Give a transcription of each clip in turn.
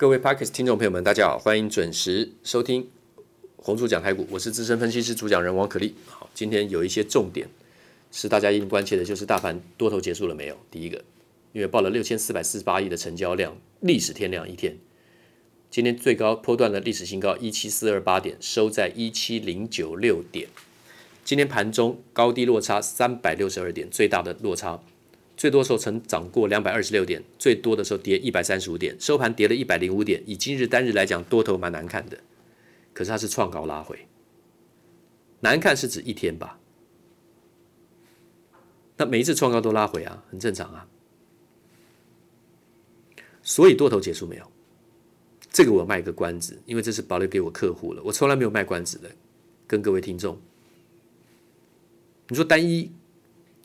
各位 Podcast 听众朋友们，大家好，欢迎准时收听红猪讲台股，我是资深分析师主讲人王可立。好，今天有一些重点是大家一定关切的，就是大盘多头结束了没有？第一个，因为报了六千四百四十八亿的成交量，历史天量一天，今天最高波段的历史新高一七四二八点，收在一七零九六点。今天盘中高低落差三百六十二点，最大的落差。最多时候曾涨过两百二十六点，最多的时候跌一百三十五点，收盘跌了一百零五点。以今日单日来讲，多头蛮难看的，可是它是创高拉回，难看是指一天吧？那每一次创高都拉回啊，很正常啊。所以多头结束没有？这个我卖个关子，因为这是保留给我客户了，我从来没有卖关子的，跟各位听众。你说单一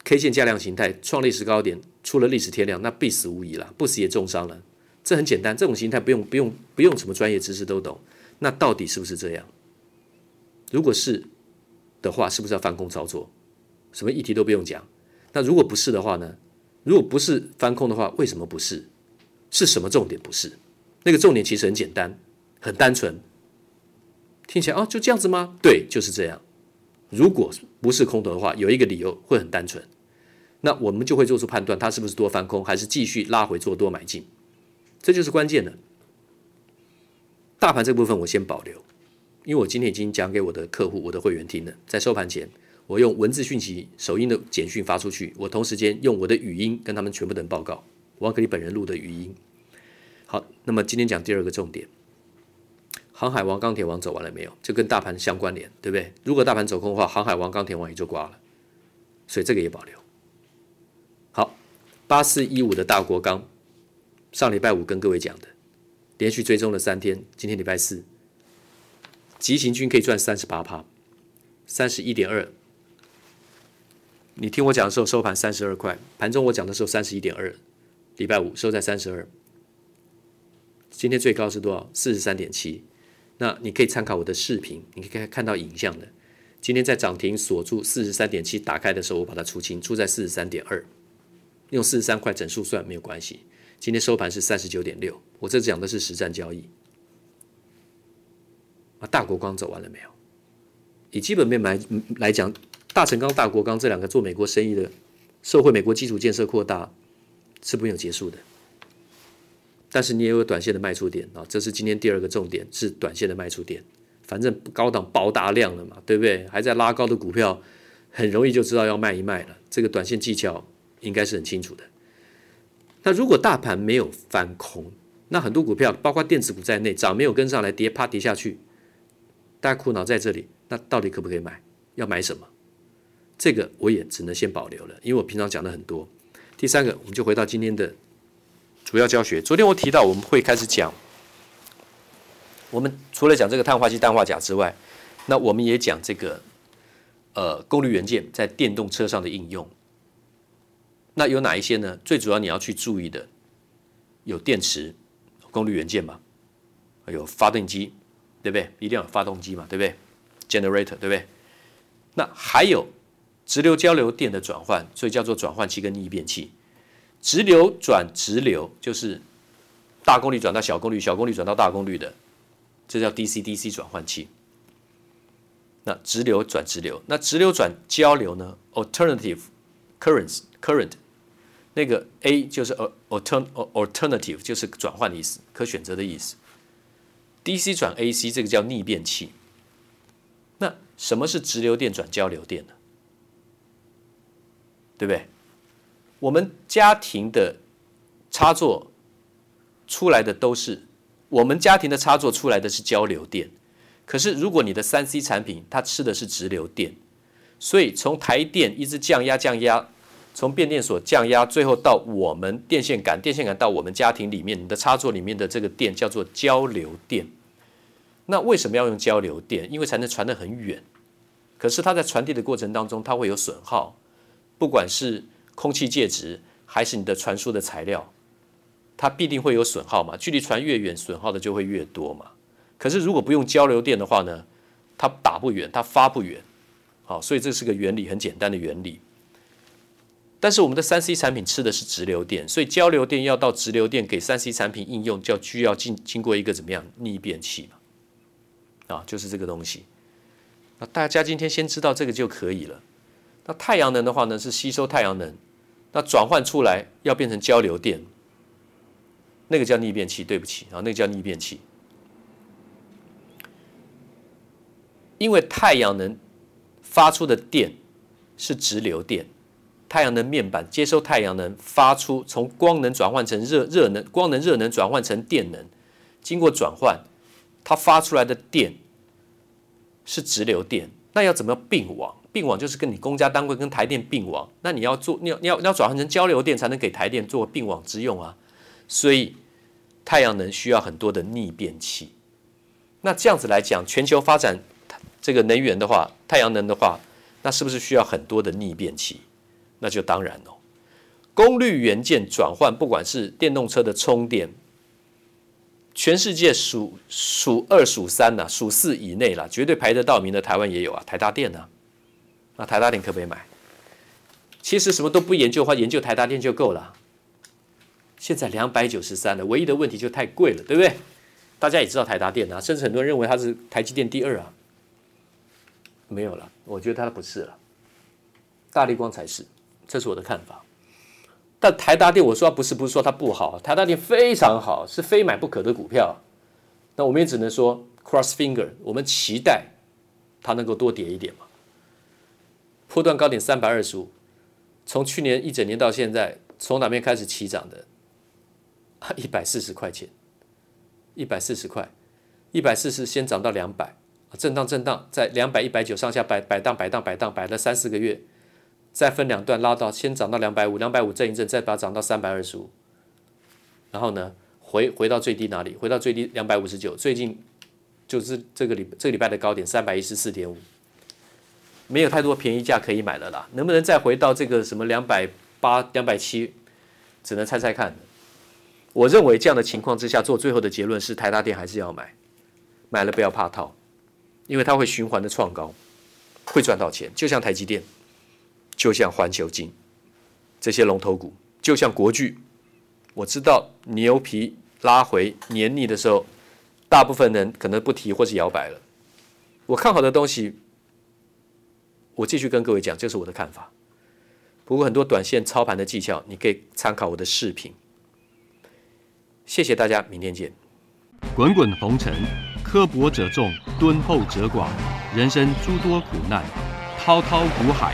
？K 线价量形态创历史高点，出了历史天量，那必死无疑了，不死也重伤了。这很简单，这种形态不用不用不用什么专业知识都懂。那到底是不是这样？如果是的话，是不是要翻空操作？什么议题都不用讲。那如果不是的话呢？如果不是翻空的话，为什么不是？是什么重点不是？那个重点其实很简单，很单纯。听起来哦，就这样子吗？对，就是这样。如果不是空头的话，有一个理由会很单纯。那我们就会做出判断，它是不是多翻空，还是继续拉回做多买进，这就是关键的。大盘这部分我先保留，因为我今天已经讲给我的客户、我的会员听了。在收盘前，我用文字讯息、手音的简讯发出去，我同时间用我的语音跟他们全部的报告，王可立本人录的语音。好，那么今天讲第二个重点，航海王、钢铁王走完了没有？就跟大盘相关联，对不对？如果大盘走空的话，航海王、钢铁王也就挂了，所以这个也保留。好八四一五的大国钢，上礼拜五跟各位讲的，连续追踪了三天，今天礼拜四，急行军可以赚三十八趴，三十一点二。你听我讲的时候收盘三十二块，盘中我讲的时候三十一点二，礼拜五收在三十二。今天最高是多少？四十三点七。那你可以参考我的视频，你可以看到影像的。今天在涨停锁住四十三点七，打开的时候我把它出清，出在四十三点二。用四十三块整数算没有关系。今天收盘是三十九点六，我这讲的是实战交易。啊，大国光走完了没有？以基本面来来讲，大成钢、大国钢这两个做美国生意的，受惠美国基础建设扩大是没有结束的。但是你也有短线的卖出点啊，这是今天第二个重点，是短线的卖出点。反正高档爆大量了嘛，对不对？还在拉高的股票，很容易就知道要卖一卖了。这个短线技巧。应该是很清楚的。那如果大盘没有翻空，那很多股票，包括电子股在内，涨没有跟上来，跌啪跌下去，大家苦恼在这里。那到底可不可以买？要买什么？这个我也只能先保留了，因为我平常讲的很多。第三个，我们就回到今天的主要教学。昨天我提到我们会开始讲，我们除了讲这个碳化硅、氮化镓之外，那我们也讲这个呃功率元件在电动车上的应用。那有哪一些呢？最主要你要去注意的，有电池、功率元件嘛，有发电机，对不对？一定要有发动机嘛，对不对？Generator，对不对？那还有直流交流电的转换，所以叫做转换器跟逆变器。直流转直流就是大功率转到小功率，小功率转到大功率的，这叫 DC-DC 转换器。那直流转直流，那直流转交流呢？Alternative currents current。那个 A 就是 altern alternative 就是转换的意思，可选择的意思。DC 转 AC 这个叫逆变器。那什么是直流电转交流电呢？对不对？我们家庭的插座出来的都是我们家庭的插座出来的是交流电，可是如果你的三 C 产品它吃的是直流电，所以从台电一直降压降压。从变电所降压，最后到我们电线杆，电线杆到我们家庭里面，你的插座里面的这个电叫做交流电。那为什么要用交流电？因为才能传得很远。可是它在传递的过程当中，它会有损耗，不管是空气介质还是你的传输的材料，它必定会有损耗嘛。距离传越远，损耗的就会越多嘛。可是如果不用交流电的话呢，它打不远，它发不远。好，所以这是个原理，很简单的原理。但是我们的三 C 产品吃的是直流电，所以交流电要到直流电给三 C 产品应用，就要需要经经过一个怎么样逆变器嘛？啊，就是这个东西。那大家今天先知道这个就可以了。那太阳能的话呢，是吸收太阳能，那转换出来要变成交流电，那个叫逆变器。对不起啊，那个叫逆变器。因为太阳能发出的电是直流电，太阳能面板接收太阳能发出，从光能转换成热热能，光能热能转换成电能，经过转换，它发出来的电是直流电。那要怎么并网？并网就是跟你公家单位跟台电并网。那你要做，你要你要你要转换成交流电，才能给台电做并网之用啊。所以太阳能需要很多的逆变器。那这样子来讲，全球发展。这个能源的话，太阳能的话，那是不是需要很多的逆变器？那就当然了。功率元件转换，不管是电动车的充电，全世界数数二数三呐，数四以内了，绝对排得到名的。台湾也有啊，台达电啊，那台达电可不可以买？其实什么都不研究的话，研究台达电就够了。现在两百九十三了，唯一的问题就太贵了，对不对？大家也知道台达电啊，甚至很多人认为它是台积电第二啊。没有了，我觉得它不是了，大立光才是，这是我的看法。但台达电，我说不是，不是说它不好，台达电非常好，是非买不可的股票。那我们也只能说 cross finger，我们期待它能够多跌一点嘛。波段高点三百二十五，从去年一整年到现在，从哪边开始起涨的？一百四十块钱，一百四十块，一百四十先涨到两百。震荡震荡，在两百一百九上下摆摆荡摆荡摆荡摆了三四个月，再分两段拉到，先涨到两百五，两百五震一震，再把它涨到三百二十五，然后呢，回回到最低哪里？回到最低两百五十九，最近就是这个礼这个礼拜的高点三百一十四点五，没有太多便宜价可以买了啦，能不能再回到这个什么两百八、两百七，只能猜猜看。我认为这样的情况之下，做最后的结论是台达电还是要买，买了不要怕套。因为它会循环的创高，会赚到钱，就像台积电，就像环球金这些龙头股，就像国巨。我知道牛皮拉回黏腻的时候，大部分人可能不提或是摇摆了。我看好的东西，我继续跟各位讲，这是我的看法。不过很多短线操盘的技巧，你可以参考我的视频。谢谢大家，明天见。滚滚红尘。刻薄者众，敦厚者寡；人生诸多苦难，滔滔苦海，